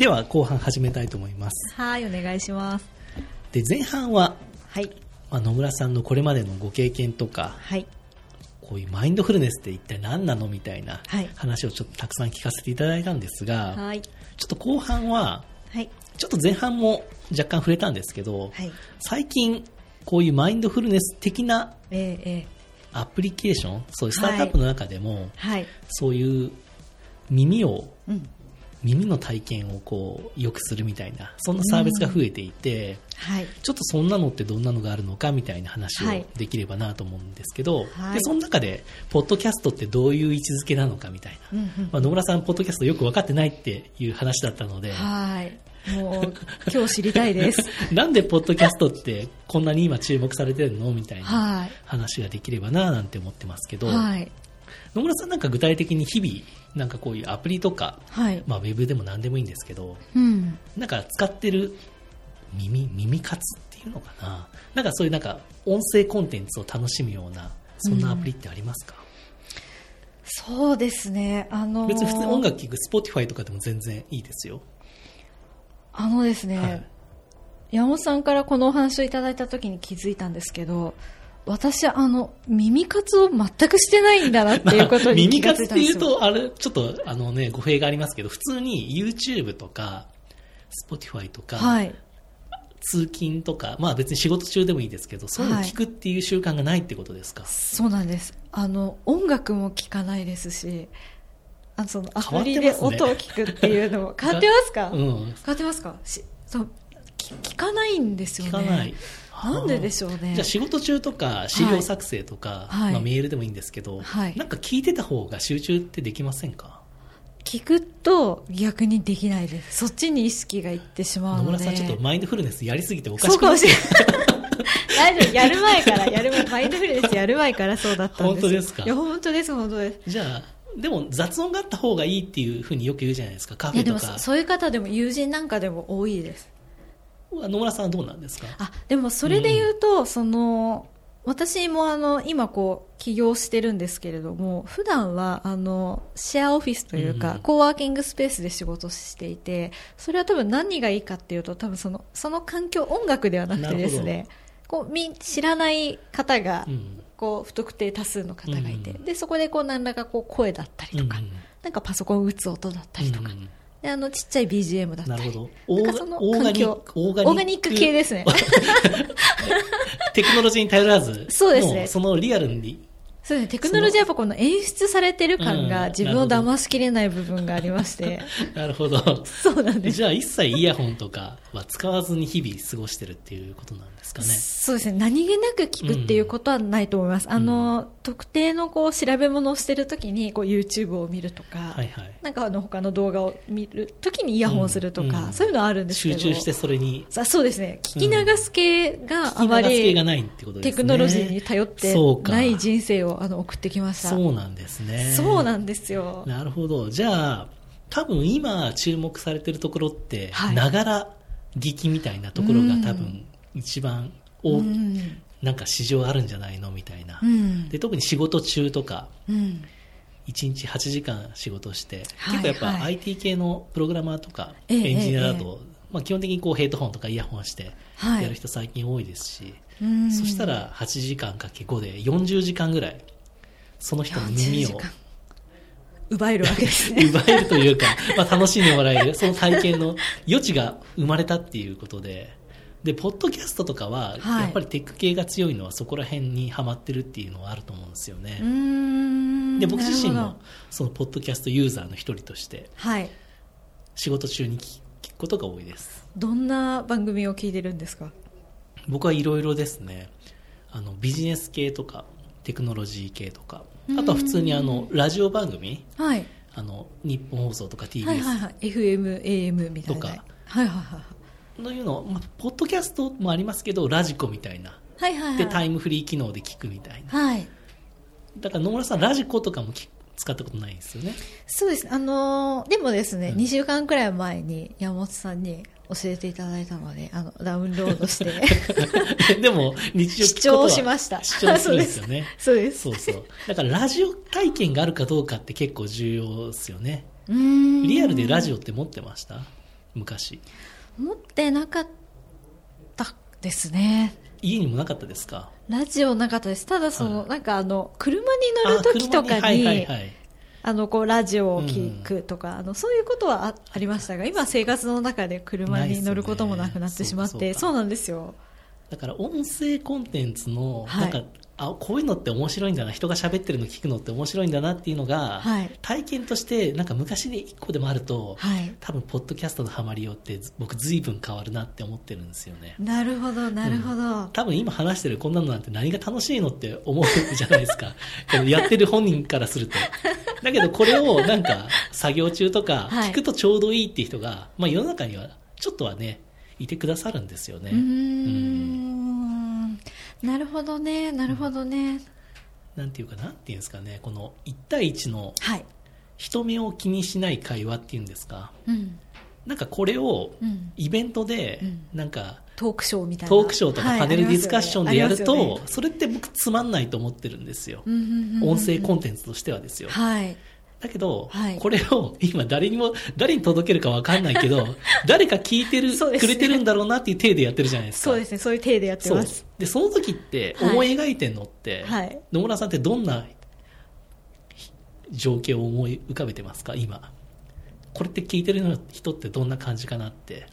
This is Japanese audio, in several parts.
では後半始めたいと思います。はいお願いします。で前半は、はい。まあ、野村さんのこれまでのご経験とかはい。こういうマインドフルネスって一体何なのみたいなはい。話をちょっとたくさん聞かせていただいたんですが、はい。ちょっと後半ははい。ちょっと前半も若干触れたんですけど、はい。最近こういうマインドフルネス的なえー、えアプリケーションそういうスタートアップの中でも、ー、はい。そういう耳をうん耳の体験をこう良くするみたいなそんなサービスが増えていて、はい。ちょっとそんなのってどんなのがあるのかみたいな話をはい。できればなと思うんですけど、はい。でその中でポッドキャストってどういう位置づけなのかみたいな、うんうんまあ、野村さんポッドキャストよく分かってないっていう話だったので、はい。もう今日知りたいです。なんでポッドキャストってこんなに今注目されてるのみたいなはい。話ができればななんて思ってますけど、はい野村さんなんか具体的に日々なんかこういうアプリとか、はい。まあ、ウェブでも何でもいいんですけどうん。なんか使ってる耳耳活っていうのかな？なんかそういうなんか音声コンテンツを楽しむようなそんなアプリってありますか、そうですね。あのー別に普通に音楽聴く Spotify とかでも全然いいですよ、あのですね、はい。山本さんからこのお話をいただいた時に気づいたんですけど私あの耳活を全くしてないんだなっていうことに気耳がつ活っていうとあれちょっとあのね語弊がありますけど普通に YouTube とか Spotify とか、はい。通勤とか、まあ別に仕事中でもいいですけど、そういうの聞くっていう習慣がないってことですか、そうなんです。あの音楽も聴かないですしあのそのアプリで音を聞くっていうのも 変わってますか、うん。変わってますか？しそうき聞かないんですよね。聞かない。なんででしょうねじゃあ仕事中とか資料作成とか、はいまあ、メールでもいいんですけど、はいなんか聞いてた方が集中ってできませんか？聞くと逆にできないですそっちに意識がいってしまうので野村さんちょっとマインドフルネスやりすぎておかしくそうかもしれいない。大丈夫。やる前から、やる前、マインドフルネスやる前からそうだったんです。本当ですか？いや、本当です、本当です。じゃあ、でも雑音があった方がいいっていうふうによく言うじゃないですか、カフェとか。そういう方でも、友人なんかでも多いです。野村さんはどうなんですか？あ、でも、それで言うと、その、私もあの、今こう、起業してるんですけれども、普段は、あの、シェアオフィスというか、うん。コーワーキングスペースで仕事していて、それは多分何がいいかっていうと、多分その、その環境、音楽ではなくてですね、こう、み、知らない方がう、ん。こう不特定多数の方がいて、うん。でそこでこう何らかこう声だったりとか、うんうん。なんかパソコン打つ音だったりとか、あのちっちゃい BGM だったり。なるほど。オーガニック、オーガニック系ですね。テクノロジーに頼らず、そうですね。もそのリアルに、そうですね。テクノロジーはやっぱこの演出されてる感うんが自分を騙しきれない部分がありまして、なるほど。そうなんです。じゃあ一切イヤホンとかは使わずに日々過ごしてるっていうことなんですかね。そうですね。何気なく聞くっていうことはないと思います、あの特定のこう調べ物をしてるときにこう YouTube を見るとか、はいはい。なんかあの他の動画を見るときにイヤホンするとか、うんそういうのはあるんですけど。集中してそれに、さそうですね。聞き流す系があまりがないってことですね。テクノロジーに頼ってない人生をあの送ってきました。そうなんですね。そうなんですよ。なるほど。じゃあ、多分今注目されてるところって、はい。ながら聞きみたいなところが多分一番大きうん。なんか市場あるんじゃないのみたいな。うん。で特に仕事中とか、うん。1日8時間仕事して、はい結構やっぱはい。IT 系のプログラマーとかええエンジニアだえと、まあ、基本的にこうヘッドホンとかイヤホンしてはい。やる人最近多いですし、うん。そしたら8時間かけ5で40時間ぐらいその人の耳40を奪えるわけですね。奪えるというか、まあ、楽しんでもらえるその体験の余地が生まれたっていうことで。でポッドキャストとかははい。やっぱりテック系が強いのはそこら辺にはまってるっていうのはあると思うんですよね。で僕自身もそのポッドキャストユーザーの一人としてはい仕事中に聞聞くことが多いです。どんな番組を聞いてるんですか？僕はいろいろですね。あのビジネス系とかテクノロジー系とかあとは普通にあのラジオ番組？はい。あの日本放送とか TBS はいはいはい。FM、AM みたいな。とか。はいはいはいのい。うの、まあ、ポッドキャストもありますけどラジコみたいな。はいはいはい。でタイムフリー機能で聞くみたいな。はい。だから野村さんラジコとかも聞使ったことないんですよね？そうです。あのーでもですね、うん。2週間くらい前に山本さんに教えていただいたので、あの、ダウンロードして、でも日常視聴しました。視聴するんですよね。そうです。そうそう。だからラジオ体験があるかどうかって結構重要ですよね。うーん。リアルでラジオって持ってました？昔。持ってなかったですね。家にもなかったですか？ラジオなかったです。ただその、はい。なんかあの車に乗る時とかにはいはいはいあのこうラジオを聞くとか、あのそういうことはあありましたが今生活の中で車に乗ることもなくなってしまって、ねそうなんですよ。だから音声コンテンツの、はい。なんかあこういうのって面白いんだな人が喋ってるの聞くのって面白いんだなっていうのが、はい。体験としてなんか昔に1個でもあると、はい。多分ポッドキャストのハマりようってず僕随分変わるなって思ってるんですよね。なるほどなるほど、多分今話してるこんなのなんて何が楽しいのって思うじゃないですか。やってる本人からするとだけどこれをなんか作業中とかはい。聞くとちょうどいいっていう人が、まあ、世の中にはちょっとはねいてくださるんですよね。うーん。なるほどねなるほどね、なんていうかなんていうんですかねこの1対1のはい。人目を気にしない会話っていうんですか。うんなんかこれをうん。イベントでうん。なんかトークショーみたいな。トークショーとかはいパネルディスカッションでやると、それって僕つまんないと思ってるんですよ、音声コンテンツとしてはですよ、はい。だけど、はい。これを今誰にも誰に届けるかわかんないけど 誰か聞いてる、ね。くれてるんだろうなっていう体でやってるじゃないですか。そうですね。そういう体でやってます。でその時ってはい。思い描いてるのって、はい。野村さんってどんな情景を思い浮かべてますか今？これって聞いてる人ってどんな感じかなって。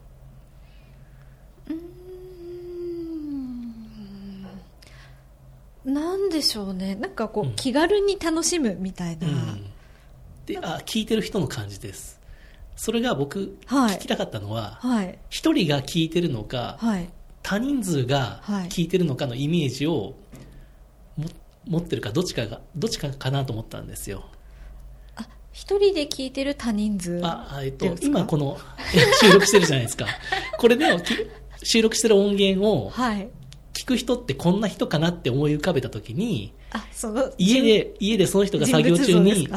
なんでしょうね。なんかこう、うん。気軽に楽しむみたいな、うん。であ聞いてる人の感じです。それが僕、はい。聞きたかったのははい。一人が聞いてるのか、はい。他人数がはい。聞いてるのかのイメージをも持ってるかどっちかがどっちかかなと思ったんですよ。あ一人で聞いてる多人数。ああえっと今この 収録してるじゃないですか。これで収録してる音源をはい。聞く人ってこんな人かなって思い浮かべた時にあその家で家でその人が作業中に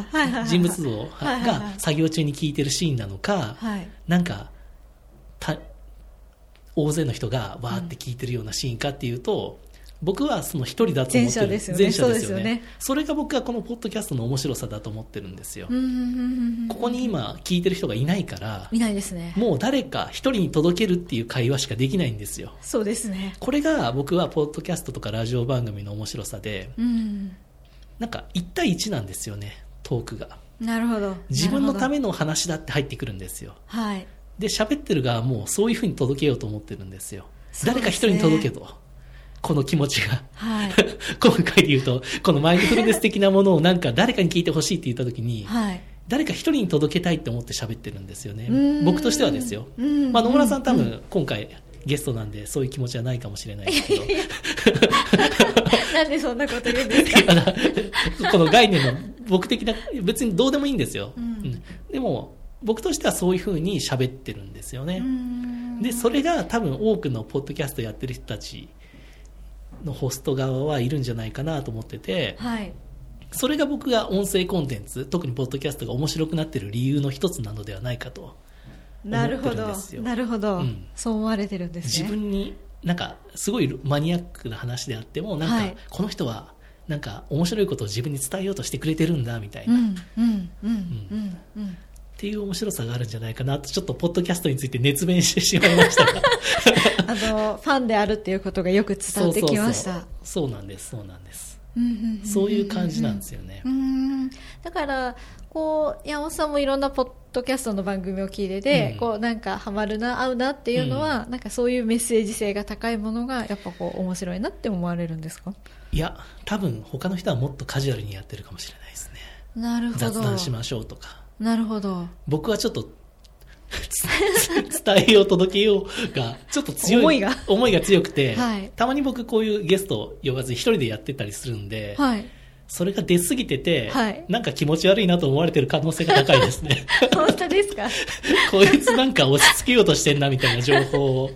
人物像が作業中に聞いてるシーンなのかはい。なんかた大勢の人がわーって聞いてるようなシーンかっていうと、僕はその一人だと思ってる。前者ですよね。それが僕はこのポッドキャストの面白さだと思ってるんですよ、ここに今聞いてる人がいないからいないですね。もう誰か一人に届けるっていう会話しかできないんですよ。そうですね。これが僕はポッドキャストとかラジオ番組の面白さでうん。なんか1対1なんですよねトークが。なるほど。自分のためめの話だって入ってくるんですよ。はい。で喋ってる側もそういうふうに届けようと思ってるんですよ。ね。誰か一人に届けとこの気持ちが。はい。今回で言うとこのマインドフルネス的なものをなんか誰かに聞いてほしいって言った時にはい。誰か一人に届けたいって思って喋ってるんですよ。ねうん。僕としてはですよ、うん。まあ、野村さん多分今回ゲストなんでそういう気持ちはないかもしれないですけど。なんでそんなこと言うんですか？この概念の僕的な別にどうでもいいんですよ、うん。うん。でも僕としてはそういうふうに喋ってるんですよね、うん。でそれが多分多くのポッドキャストやってる人たちのホスト側はいるんじゃないかなと思っててはい。それが僕が音声コンテンツ特にポッドキャストが面白くなってる理由の一つなのではないかとなるほど。なるほど、うん。そう思われてるんですね。自分になんかすごいマニアックな話であってもなんか、はい。この人はなんか面白いことを自分に伝えようとしてくれてるんだみたいな、っうんうんうんうんうんていう面白さがあるんじゃないかなとちょっとポッドキャストについて熱弁してしまいました。があのファンであるっていうことがよく伝わってきました。そうなんですそうなんです。うんうんうんうんそういう感じなんですよね。う。んだからこう山本さんもいろんなポッドキャストの番組を聞いてて、うん。こうなんかハマるな合うなっていうのは、なんかそういうメッセージ性が高いものがやっぱこう面白いなって思われるんですか？いや、多分他の人はもっとカジュアルにやってるかもしれないですね。なるほど。雑談しましょうとか。なるほど。僕はちょっと、つ 伝えよう、届けようが、ちょっと強い。思いが。思いが強くて、はい。たまに僕こういうゲストを呼ばずに一人でやってたりするんで、はいそれが出過ぎてて、はいなんか気持ち悪いなと思われてる可能性が高いですね。本当ですか？こいつなんか押し付けようとしてんなみたいな情報を。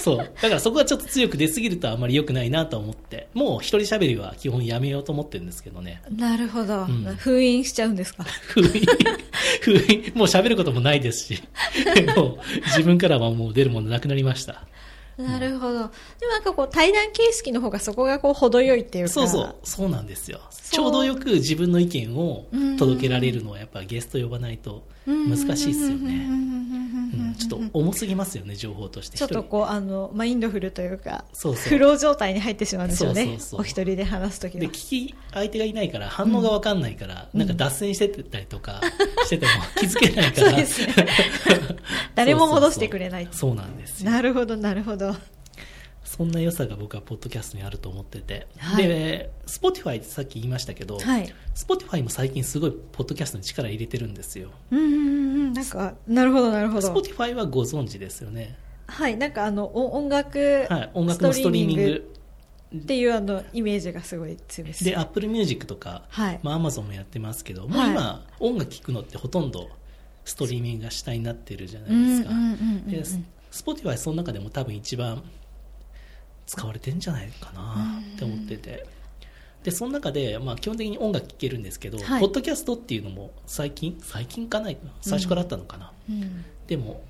そう。だからそこはちょっと強く出過ぎるとあまり良くないなと思って、もう一人喋りは基本やめようと思ってるんですけどね。なるほど、ん封印しちゃうんですか？封印、封印、もう喋ることもないですし、もう自分からはもう出るものなくなりました。なるほど。でもなんかこう対談形式の方がそこがこう程よいっていうか。そうそう、そうなんですよ。ちょうどよく自分の意見を届けられるのはやっぱゲスト呼ばないと難しいですよね。うん。うん。うんうんうんうんうんちょっと重すぎますよね情報として。ちょっとこうあのマインドフルというかそうそう。フロー状態に入ってしまうんですよね。そうそうそう。お一人で話すときは。で聞き相手がいないから反応が分かんないから、なんか脱線してたりとか してても 気づけないから。ね。誰も戻してくれない。そうなんですよ。なるほどなるほどそんな良さが僕はポッドキャストにあると思ってて、はい。で Spotify ってさっき言いましたけど、はい。Spotify も最近すごいポッドキャストに力入れてるんですよ。うんうんうんなんかなるほどなるほど。Spotify はご存知ですよね、はい。なんかあのお音楽はい、音楽のストリーミングっていうあのイメージがすごい強いです。で Apple Music とか、はい。まあ、Amazon もやってますけどもうはい今、音楽聴くのってほとんどストリーミングが主体になってるじゃないですか、うんうんうんうんうん。で Spotify その中でも多分一番使われてるんじゃないかなって思ってて、でその中で、まあ、基本的に音楽聴けるんですけど、はい。ポッドキャストっていうのも最近最近かない最初からあったのかな、うん。でも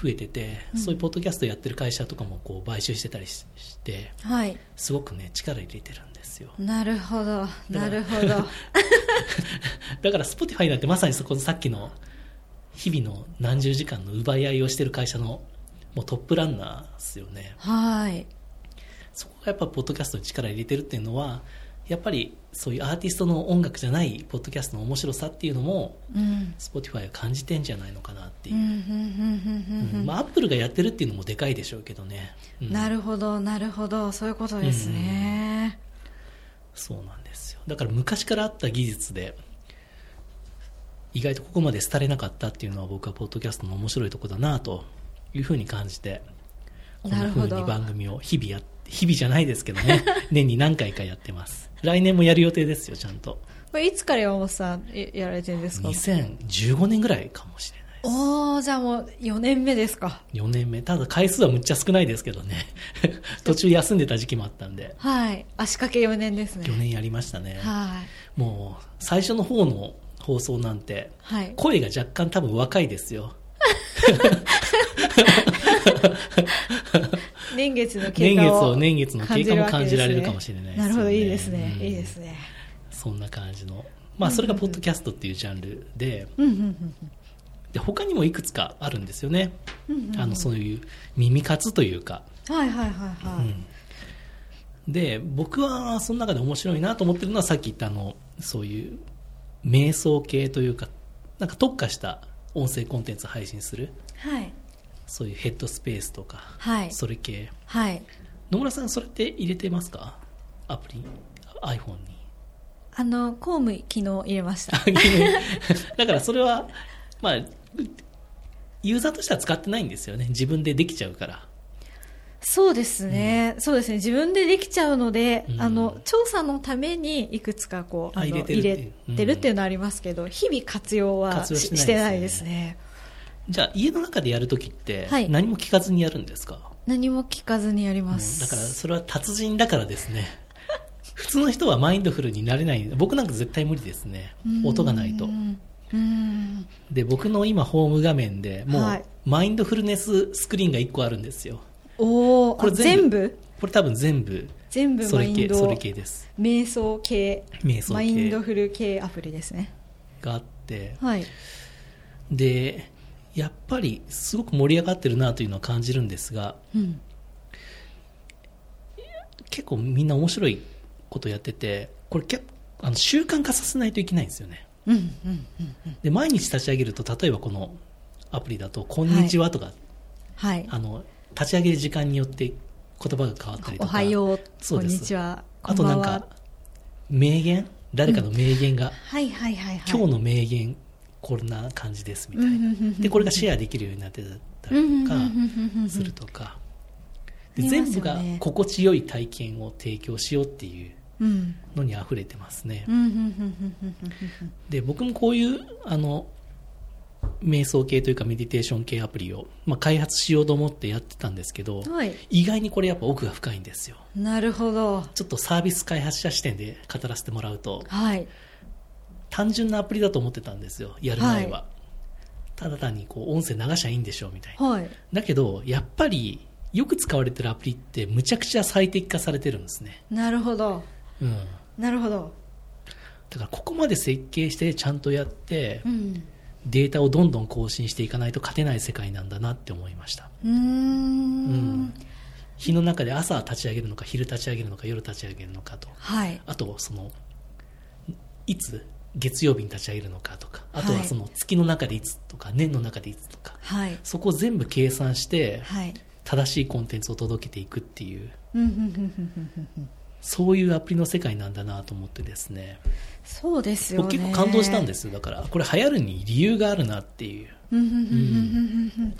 増えてて、うん。そういうポッドキャストやってる会社とかもこう買収してたりししてはい。すごくね力入れてるんですよ。なるほどなるほど。だから Spotify なんてまさにそこのさっきの日々の何十時間の奪い合いをしてる会社のもうトップランナーですよね。はいそこがやっぱポッドキャストに力入れてるっていうのはやっぱりそういうアーティストの音楽じゃないポッドキャストの面白さっていうのもうん。Spotify は感じてんじゃないのかなっていう。う、んうんうんうんうんうん。まあ、Apple がやってるっていうのもでかいでしょうけどね、うん。なるほどなるほど。そういうことですね。そうなんですよ。だから昔からあった技術で意外とここまで廃れなかったっていうのは僕はポッドキャストの面白いところだなというふうに感じてこんなふうに番組を日々やって日々じゃないですけどね。年に何回かやってます。来年もやる予定ですよちゃんと。これいつから山本さんややられてるんですか？2015年ぐらいかもしれないです。おーじゃあもう4年目ですか。4年目。ただ回数はむっちゃ少ないですけどね。途中休んでた時期もあったんで。はい。足掛け4年ですね。4年やりましたね。はい。もう最初の方の放送なんてはい。声が若干多分若いですよ 年月の経年月過をを年月の経過も感じられるかもしれれないですよね。なるほど。いいですね、うんいいですね。そんな感じの。まあそれがポッドキャストっていうジャンルで。うんうんうんで他にもいくつかあるんですよね。あのそういう耳活というか、はいはいはいはい、うん。で僕はその中で面白いなと思ってるのはさっき言ったあのそういう瞑想系というかなんか特化した音声コンテンツ配信する。はいそういうヘッドスペースとか、はい。それ系。はい。野村さんそれって入れてますか？アプリ？iPhone に。あの公務昨日入れました。だからそれはまあユーザーとしては使ってないんですよね。自分でできちゃうから。そうですね、そうですね。自分でできちゃうので、うん。あの調査のためにいくつかこう入れてるっていう。入れてるっていうのはありますけど、日々活用はね。してないですねじゃあ家の中でやるときってはい。何も聞かずにやるんですか、何も聞かずにやりうんます、だからそれは達人だからですね。普通の人はマインドフルになれない。僕なんか絶対無理ですね。音がないと。うん。うんで僕の今ホーム画面でもはい。うマインドフルネススクリーンが1個あるんですよ。おおこれ全部？全部？これ多分全部。全部それマインド。系それ系です。瞑想系。瞑想系。マインドフル系アプリですね。があって。はい。でやっぱりすごく盛り上がってるなというのは感じるんですがうん。結構みんな面白いことやっててこれ結あの習慣化させないといけないんですよね。うんうんうんうん。で毎日立ち上げると例えばこのアプリだと「こんにちは」とか、はい。あの立ち上げる時間によって言葉が変わったりとおかはようこんそうです。にちはあとなんか名言？誰かの名言が、はいはいはいはい。今日の名言こんな感じですみたいな、でこれがシェアできるようになってたりとかするとか。で全部が心地よい体験を提供しようっていううん。のに溢れてますね、で僕もこういうあの瞑想系というかメディテーション系アプリを、まあ、開発しようと思ってやってたんですけど、うんはい。意外にこれやっぱ奥が深いんですよ。なるほど。ちょっとサービス開発者視点で語らせてもらうとはい単純なアプリだと思ってたんですよやる前は、はただ単にこう音声流しゃいいんでしょうみたいな。はい。だけどやっぱりよく使われてるアプリってむちゃくちゃ最適化されてるんですね、なるほど。うん、なるほど。だからここまで設計してちゃんとやってうん。データをどんどん更新していかないと勝てない世界なんだなって思いました。うーん。日の中で朝立ち上げるのか昼立ち上げるのか夜立ち上げるのかと。はい。あとそのいつ月曜日に立ち上げるのかとかあとははいその月の中でいつとか年の中でいつとかはい。そこを全部計算してはい。正しいコンテンツを届けていくっていう。そういうアプリの世界なんだなと思ってですね。そうですよね。僕結構感動したんですよ。だからこれ流行るに理由があるなっていう。うん。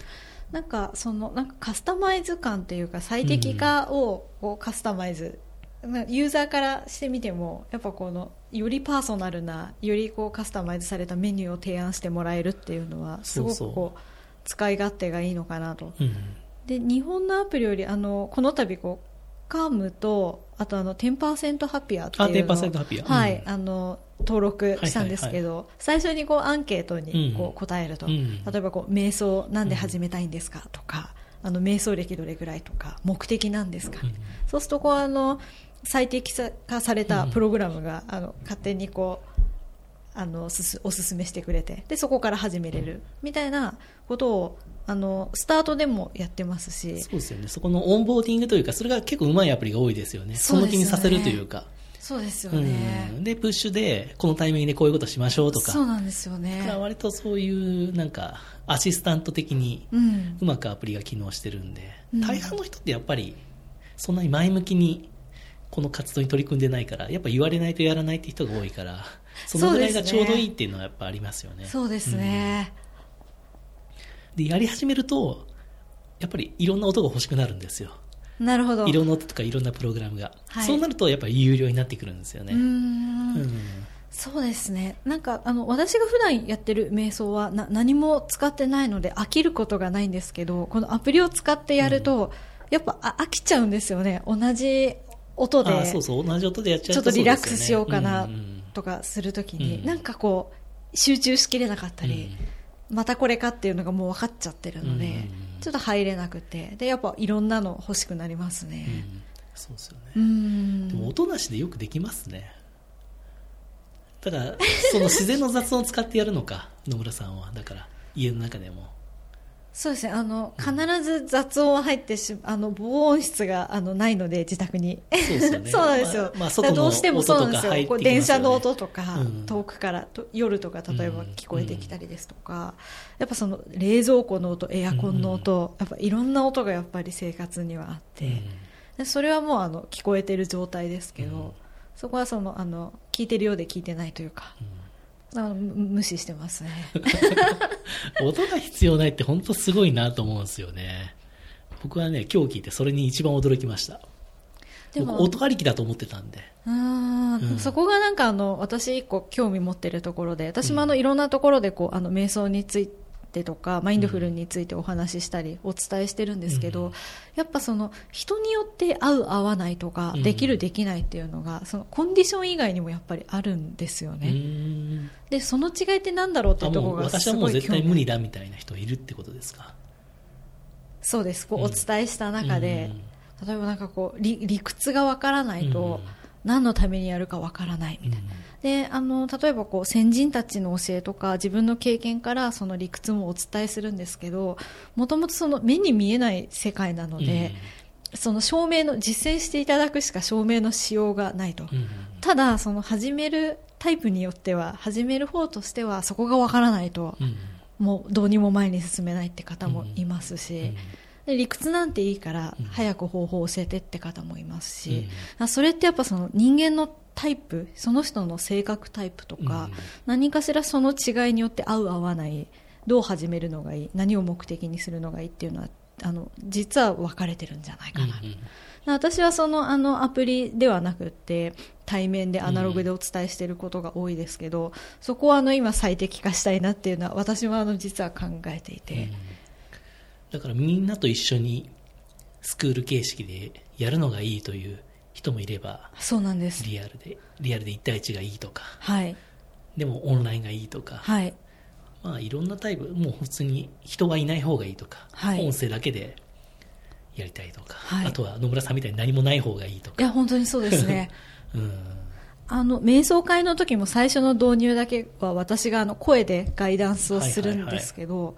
なんかそのなんかカスタマイズ感っていうか最適化をこうカスタマイズ、まあユーザーからしてみてもやっぱこのよりパーソナルなよりこうカスタマイズされたメニューを提案してもらえるっていうのはすごくこう使い勝手がいいのかなと。うんで日本のアプリよりあのこの度こうカームとあとあの10%ハピアってあいうのを10%ハピア。はい、うんあの登録したんですけど、最初にこうアンケートにこう答えると、うん例えばこう瞑想なんで始めたいんですかとか、あの瞑想歴どれぐらいとか目的なんですか、うん。そうするとこうあの最適化されたプログラムが、あの勝手にこうあのすすおすすめしてくれてでそこから始めれるみたいなことをあのスタートでもやってますし。そうですよね。そこのオンボーディングというかそれが結構うまいアプリが多いですよね。そうですよね。その気にさせるというか。そうですようね、ん、でプッシュでこのタイミングでこういうことしましょうとか。そうなんですよだからね、割とそういうなんかアシスタント的にうん。うまくアプリが機能してるんで、うん。大半の人ってやっぱりそんなに前向きにこの活動に取り組んでないからやっぱ言われないとやらないって人が多いからそのぐらいがちょうどいいっていうのはやっぱありますよね。そうですね、でやり始めるとやっぱりいろんな音が欲しくなるんですよ。なるほど。いろんな音とかいろんなプログラムが、はい。そうなるとやっぱり有料になってくるんですよね。うーん。うん。そうですね。なんかあの私が普段やってる瞑想はな何も使ってないので飽きることがないんですけどこのアプリを使ってやると、やっぱあ飽きちゃうんですよね。同じ音であそうそう同じ音でやっちゃちょうとっとリラックスしようかなとかするときに、うん。なんかこう集中しきれなかったうん。り、またこれかっていうのがもう分かっちゃってるので、うん。ちょっと入れなくてでやっぱいろんなの欲しくなりますうんうねん。そうですよね。うん。でも音なしでよくできますね。ただその自然の雑音を使ってやるのか野村さんは。だから家の中でもそうですね。あの必ず雑音は入ってしあの防音室があのないので自宅に。そうですよね。そうなんですよ、まあどうしてもそうなんですよ。こう電車の音とか、うん。遠くからと夜とか例えばうん。聞こえてきたりですとか、やっぱその冷蔵庫の音エアコンの音、やっぱいろんな音がやっぱり生活にはあって、うん。でそれはもうあの聞こえてる状態ですけど、うん。そこはそのあの聞いてるようで聞いてないというかあ無視してますね。音が必要ないって本当すごいなと思うんですよね。僕はね今日聞いてそれに一番驚きました。でも僕音ありきだと思ってたんで。うん。そこがなんかあの私一個興味持ってるところで私もあのいろんなところでこうあの瞑想についてとかマインドフルについてお話ししたりお伝えしてるんですけど、うんやっぱその人によって合う合わないとか、うん。できるできないっていうのがそのコンディション以外にもやっぱりあるんですようね、でその違いってなんだろうっていあうところがすごはもう絶対無理だみたいな人いるってことですか？そうです。こううん。お伝えした中で、例えばなんかこう理理屈がわからないと、何のためにやるかわからないみたいな、であの例えばこう先人たちの教えとか自分の経験からその理屈もお伝えするんですけどもともとその目に見えない世界なので、その証明の実践していただくしか証明のしようがないと、うん。うんただその始めるタイプによっては始める方としてはそこがわからないと、うん。もうどうにも前に進めないって方もいますし、うんで理屈なんていいからうん。早く方法を教えてって方もいますし、うん。あそれってやっぱその人間のタイプその人の性格タイプとか、うん。何かしらその違いによって合う合わないどう始めるのがいい何を目的にするのがいいっていうのはあの実は分かれてるんじゃないかな、うんうん私はそのあのアプリではなくって対面でアナログでお伝えしていることが多いですけど、そこはあの今最適化したいなっていうのは私もあの実は考えていて、うんだからみんなと一緒にスクール形式でやるのがいいという人もいればそうなんです。リアルでリアルで1対1がいいとかはい。でもオンラインがいいとか、はい。まあ、いろんなタイプもう普通に人がいない方がいいとか、はい。音声だけでやりたいとか、はい。あとは野村さんみたいに何もない方がいいとか、いや本当にそうですね。うん、あの瞑想会の時も最初の導入だけは私があの声でガイダンスをするんですけど、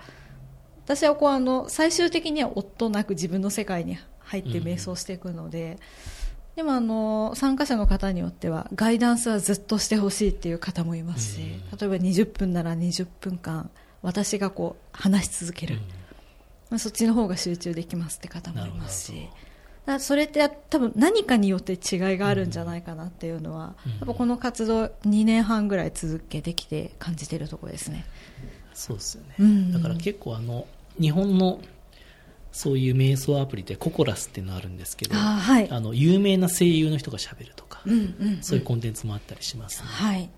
私はこうあの最終的には夫なく自分の世界に入って瞑想していくので、でもあの参加者の方によってはガイダンスはずっとしてほしいっていう方もいますし、例えば20分なら20分間私がこう話し続ける、まあ、そっちの方が集中できますって方もいますし。だそれって多分何かによって違いがあるんじゃないかなっていうのは、やっぱこの活動2年半ぐらい続けてきて感じてるところですね。そうですよね、うん。だから結構あの日本のそういう瞑想アプリでココラスっていうのあるんですけど、あはい、あの有名な声優の人がしゃべるとか、うんうんうん。そういうコンテンツもあったりします、ね。はい、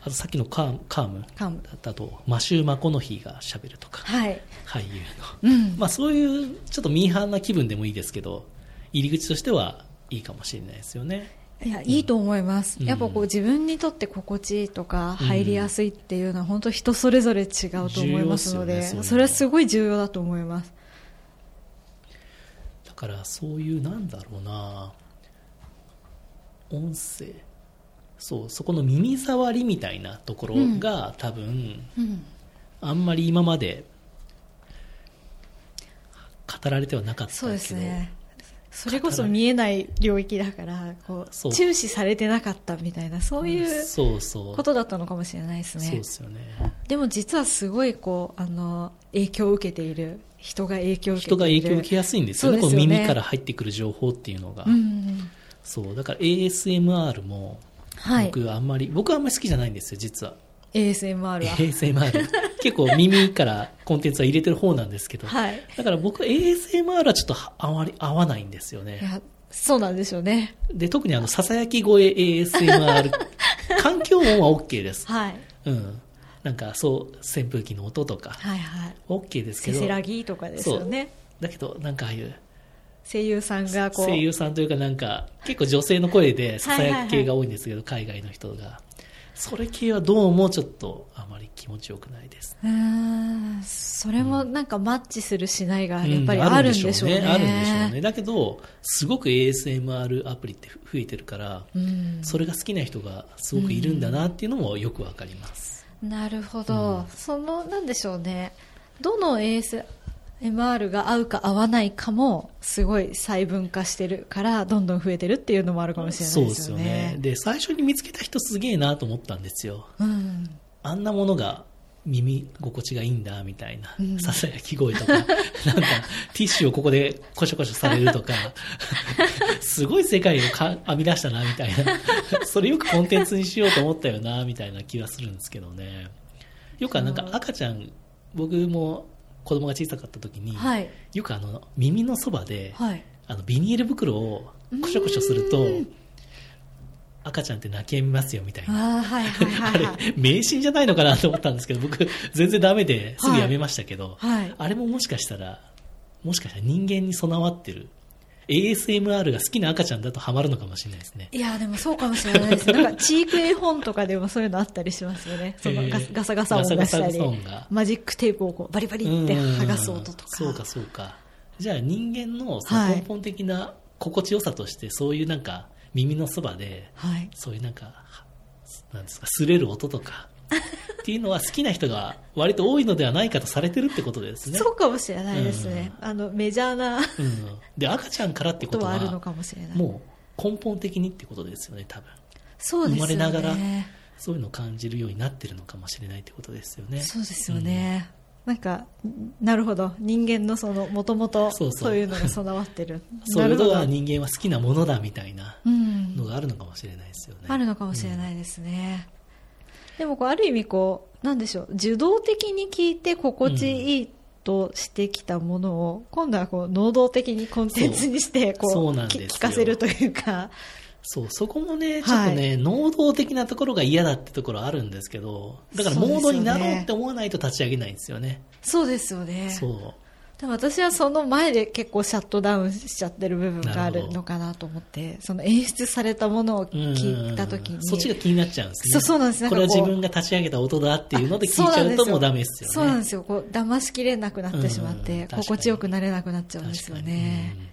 あとさっきのカームカームカーム。だとマシュー・マコノヒーがしゃべるとか、はい、俳優の、うん、まあ、そういうちょっとミーハーな気分でもいいですけど入り口としてはいいかもしれないですよねいやいいと思います、うん。やっぱこう自分にとって心地いいとか入りやすいっていうのは本当人それぞれ違うと思いますのでねそれは。すごい重要だと思います。だからそういうなんだろうな音声。そうそこの耳障りみたいなところが、多分うん。あんまり今まで語られてはなかったけどそうですねそれこそ見えない領域だからこう注視されてなかったみたいなそういうことだったのかもしれないですね。そうですよね。でも実はすごいこうあの影響を受けている人が影響を受けている。人が影響を受けやすいんですよね。ね。耳から入ってくる情報っていうのが、うんうんそう。だから ASMR もはい。僕あんまり、僕はあんまり好きじゃないんですよ実は ASMR は。ASMR 結構耳からコンテンツは入れてる方なんですけど、はい。だから僕 ASMR はちょっとあまり合わないんですよね。いやそうなんでしょうね。で特にあのささやき声 ASMR 環境音は OK です。はい。うん。なんかそう扇風機の音とか。はいはい。OK ですけど。せせらぎとかですよね。だけどなんかああいう声優さんがこう。声優さんというかなんか結構女性の声でささやき系が多いんですけど、海外の人がそれ系はどうもちょっとあまり気持ちよくないです。うーんそれもなんかマッチするしないがやっぱりうあるんでしょうね,、あるんでしょうね。だけどすごく ASMR アプリって増えてるから、うん。それが好きな人がすごくいるんだなっていうのもよくわかります、なるほど、そのなんでしょうね。どの ASMR が合うか合わないかもすごい細分化してるからどんどん増えてるっていうのもあるかもしれなそいうでよですすよね。ねで最初に見つけた人すげえなと思ったんですよ。うん。あんなものが耳心地がいいんだみたいな。うん。ささやき声とか、なんかティッシュをここでコショコショされるとか、すごい世界をか編み出したなみたいな、それよくコンテンツにしようと思ったよなみたいな気はするんですけどね。よくはなんか赤ちゃん、僕も子供が小さかった時に、はい。よくあの耳のそばで、はい。あのビニール袋をコショコショすると、赤ちゃんって泣き止みますよみたいな。ああはいはいあはいはい。れ、迷信じゃないのかなと思ったんですけど、僕、全然ダメですぐやめましたけど、はい。あれももしかしたら、もしかしたら人間に備わってる、ASMR が好きな赤ちゃんだとハマるのかもしれないですね。いやでもそうかもしれないです。なんかチーク絵本とかでもそういうのあったりしますよね。そのガえーガサガサ音がしたガサガりサ音が。マジックテープをこうバリバリって剥がす音とか。そうか、そうか。じゃあ人間のそのはい。根本的な心地よさとして、そういうなんか耳のそばで、はい。そういうなんか、なんですか、擦れる音とか、っていうのは好きな人が割と多いのではないかとされてるってことですね。そうかもしれないですね、あのメジャーなうん、で赤ちゃんからってここととははあるのかもしれない。もう根本的にってことですよね多分。そうですよね。生まれながらそういうのを感じるようになってるのかもしれないってことですよね。そうですよね、なんかなるほど。人間のそのもともとそう。いうのが備わってる。そういうことなるほど。が人間は好きなものだみたいなうん。のがあるのかもしれないですよね、あるのかもしれないですね、でもこうある意味こうなんでしょう受動的に聞いて心地いいとしてきたものを、今度はこう能動的にコンテンツにしてこそううなんです聞かせるというか。そうそこもねちょっとね、能動的なところが嫌だってところあるんですけどだからモードになろうって思わないと立ち上げないんですよね。そうですよね。そう私はその前で結構シャットダウンしちゃってる部分があるのかなと思ってその演出されたものを聞いた時に。そっちが気になっちゃうんですね。そうそうなんです。これは自分が立ち上げた音だっていうので聞いちゃうともうダメですよね。そうなんですよ。こう騙しきれなくなってしまっうん。て、心地よくなれなくなっちゃうんですよね、うん。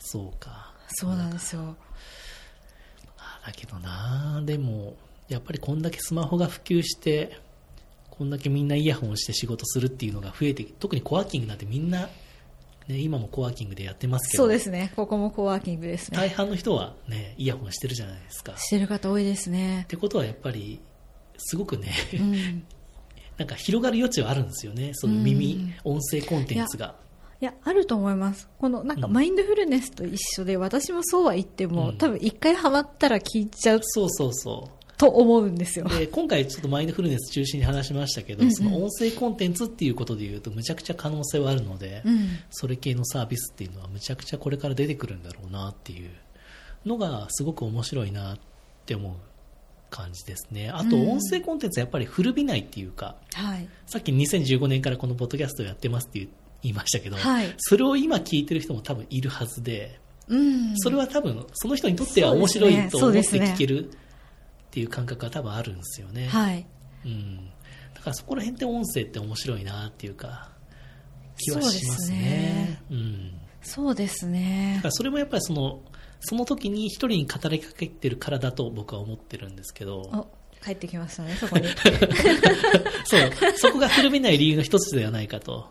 そうか。そうなんですよ。だけどなでも、やっぱりこんだけスマホが普及して、こんだけみんなイヤホンをして仕事するっていうのが増えて、特にコワーキングなんてみんな、ね、今もコワーキングでやってますけど、そうですね。ここもコワーキングですね。大半の人はね、イヤホンしてるじゃないですか。っしてる方多いですね。てことはやっぱり、すごくね、うん。なんか広がる余地はあるんですよね、その耳、音声コンテンツが。いや、あると思います。この、なんか、うんマインドフルネスと一緒で、私もそうは言っても、うん多分一回ハマったら聞いちゃうそうそうそう。と思うんですよ。で今回ちょっとマインドフルネス中心に話しましたけど、うんうんその音声コンテンツっていうことで言うとむちゃくちゃ可能性はあるので、うん。それ系のサービスっていうのはむちゃくちゃこれから出てくるんだろうなっていうのがすごく面白いなって思う感じですねあとうん音声コンテンツやっぱり古びないっていうか、はい。さっき2015年からこのポッドキャストをやってますって言いましたけど、はいそれを今聞いてる人も多分いるはずで、うん。それは多分その人にとっては面白いと思って聞けるっていう感覚が多分あるんですよね。はい。うん、だからそこら辺って音声って面白いなっていうか気はそうしますですねね。うん、そうですねだか。らそれもやっぱりそのその時に一人に語りかけてるからだと僕は思ってるんですけどお、帰ってきましたね、そこに。そうそこが古びない理由の一つではないかと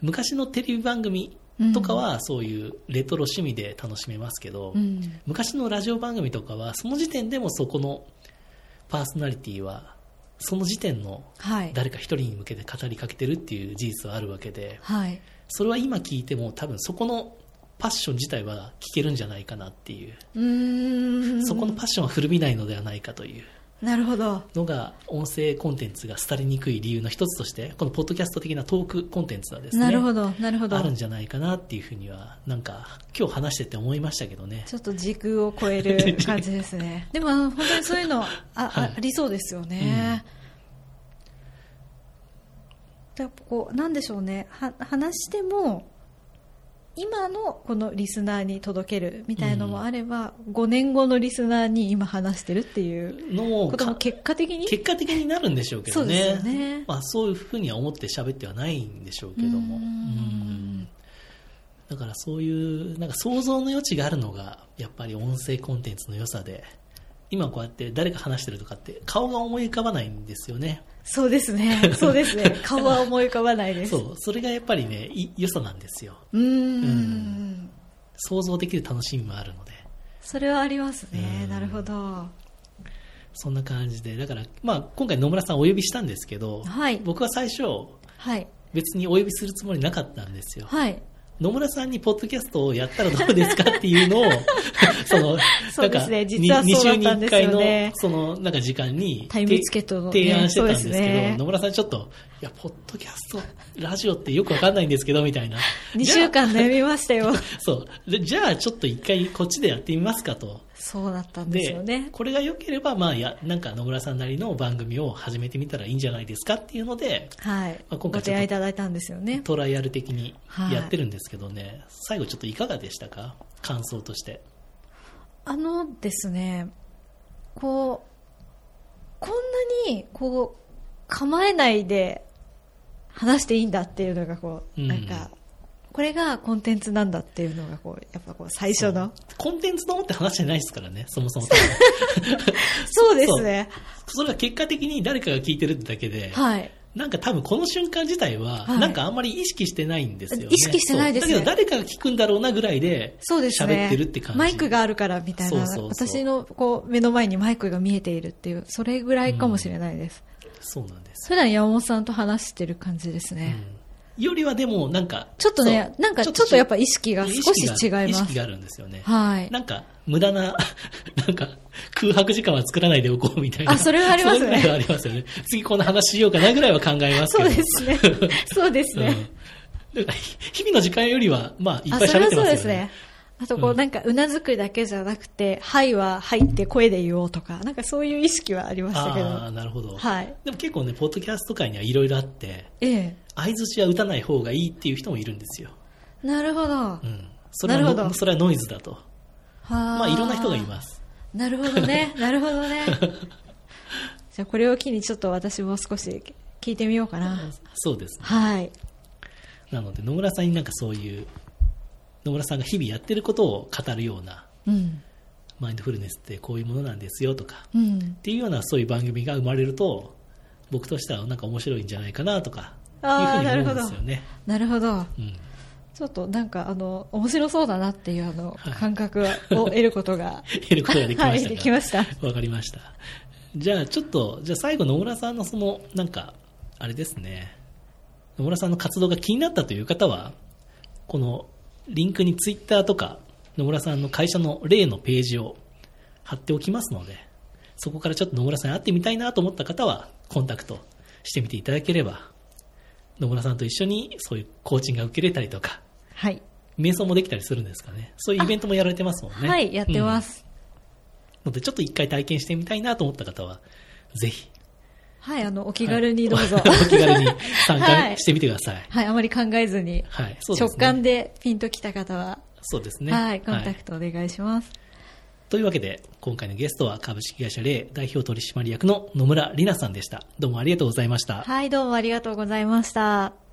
昔のテレビ番組とかはそういうレトロ趣味で楽しめますけど、うん。昔のラジオ番組とかはその時点でもそこのパーソナリティはその時点のはい。誰か一人に向けて語りかけてるっていう事実はあるわけではい。それは今聞いても多分そこのパッション自体は聞けるんじゃないかなっていう。そこのパッションは古びないのではないかというなるほど。のが音声コンテンツが廃れにくい理由の一つとしてこのポッドキャスト的なトークコンテンツはですねなるほど、なるほどあ。るんじゃないかなっていうふうにはなんか今日話してて思いましたけどねちょっと時空を超える 感じですね。でも、本当にそういうのあ、はいあありそうですよね。やっぱこう、なんでしょうね。は話しても、今のこのリスナーに届けるみたいのもあれば、5年後のリスナーに今話してるっていうこともか結果的に？結果的になるんでしょうけどね。そうですよね。まあ、そういうふうには思って喋ってはないんでしょうけども。だからそういうなんか想像の余地があるのがやっぱり音声コンテンツの良さで今こうやって誰か話してるとかって顔が思い浮かばないんですよねそうですね。そうですね。顔は思い浮かばないです。そうそれがやっぱりねい良さなんですようーんうん想像できる楽しみもあるのでそれはありますね。うんなるほど。そんな感じでだから、まあ、今回野村さんお呼びしたんですけど、はい僕は最初はい。別にお呼びするつもりなかったんですよはい。野村さんにポッドキャストをやったらどうですかっていうのを、その、なんか実はそうだったんですよね2週に1回の、その、なんか時間に、タイムチケット提案してたんですけど、野村さんちょっと、いや、ポッドキャスト、ラジオってよくわかんないんですけど、みたいな。2じゃあ週間悩みましたよ。そう。でじゃあ、ちょっと一回こっちでやってみますかと。そうだったんですよね。これが良ければ、まあ、や、なんか野村さんなりの番組を始めてみたらいいんじゃないですかっていうので、はい。まあ今ご提回ちょっと案いただいたんですよね。トライアル的にはいやってるんですけどね、最後ちょっといかがでしたか？感想として。あのですね、こう、こんなに、こう、構えないで話していいんだっていうのが、こう、うんなんか、これがコンテンツなんだっていうのが、こう、やっぱこう、最初の。コンテンツと思って話してないですからね、そもそも。そうですね。それが結果的に誰かが聞いてるってだけで、はい。なんか多分この瞬間自体は、はいなんかあんまり意識してないんですよね。意識してないですねだけど誰かが聞くんだろうなぐらいで、そうですね。喋ってるって感じ。マイクがあるからみたいな。そうそうそう私のこう目の前にマイクが見えているっていう、それぐらいかもしれないです。そうなんです。普段山本さんと話してる感じですね。うんよりはでも、なんか、ちょっとね、なんかちょっとやっぱ意識が少し違います。意識があるんですよね。はい。なんか、無駄な、なんか、空白時間は作らないでおこうみたいな。あそれはありますねそれはありますよね。次この話しようかなぐらいは考えますけど。そうですね。そうですね。うん。日々の時間よりは、まあ、いっあ、ぱい喋ってますよね。そうですね。あとこう、うんなんか、うなずくだけじゃなくて、はいは入って声で言おうとか、なんかそういう意識はありましたけああ、ど。なるほど。はい。でも結構ね、ポッドキャスト界にはいろいろあって、ええ。相づちは打たない方がいいっていう人もいるんですよ。なるほど。はうん。それはのなるほどそれはノイズだと。あ。まあ、いろんな人がいます。なるほどね。なるほどね。じゃあこれを機にちょっと私も少し聞いてみようかな。そうですね。はい。なので、野村さんになんかそういう、野村さんが日々やってることを語るようなうん。マインドフルネスってこういうものなんですよとか、うんっていうようなそういう番組が生まれると、僕としてはなんか面白いんじゃないかなとか、いうふうに思うんですよね。なるほどうんちょっとなんかあの面白そうだなっていうあのはい。感覚を得ることが。得ることができまはいしたか？できました。わかりました。じゃあちょっと、じゃあ最後野村さんのその、なんか、あれですね、野村さんの活動が気になったという方は、このリンクにツイッターとか、野村さんの会社の例のページを貼っておきますので、そこからちょっと野村さんに会ってみたいなと思った方は、コンタクトしてみていただければ、野村さんと一緒にそういうコーチングが受けれたりとか、はい。瞑想もできたりするんですかね。そういうイベントもやられてますもんね。はいやってます、ので、ちょっと一回体験してみたいなと思った方は、ぜひ、はいあのお気軽にどうぞ、お気軽に参 はい。加してみてください。はいあまり考えずに、はい、そうですね。直感でピンときた方は、そうですね。はいコンタはいクトお願いします、というわけで、今回のゲストは株式会社レイ代表取締役の野村里奈さんでした。どうもありがとうございました。はい、どうもありがとうございました。